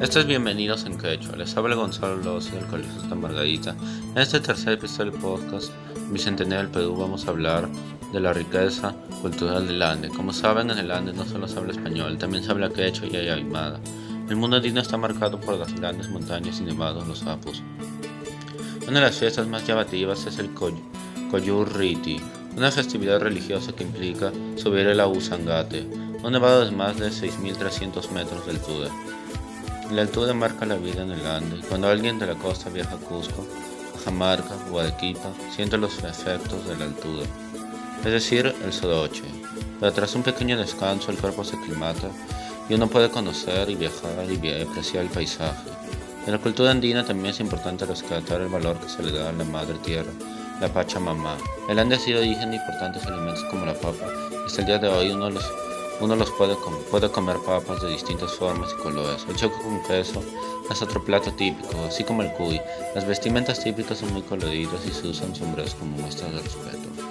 Estos bienvenidos en Quechua. Les habla Gonzalo Lossi del Colegio Santa Margarita. En este tercer episodio del podcast Bicentenario del Perú vamos a hablar de la riqueza cultural del Ande. Como saben, en el Ande no solo se habla español, también se habla quechua y aymara. El mundo andino está marcado por las grandes montañas y nevados, los apus. Una de las fiestas más llamativas es el Coyurriti, una festividad religiosa que implica subir el Ausangate, un nevado de más de 6.300 metros de altura. La altura marca la vida en el Ande cuando alguien de la costa viaja a Cusco, Jamarca o Arequipa, siente los efectos de la altura, es decir, el sodoche. Pero tras un pequeño descanso el cuerpo se aclimata y uno puede conocer y viajar y apreciar el paisaje. En la cultura andina también es importante rescatar el valor que se le da a la madre tierra, la Pachamama. El Ande ha sido origen de importantes alimentos como la papa hasta el día de hoy uno los uno los puede, puede comer papas de distintas formas y colores. El choco con queso es otro plato típico, así como el cuy. Las vestimentas típicas son muy coloridas y se usan sombreros como muestra de respeto.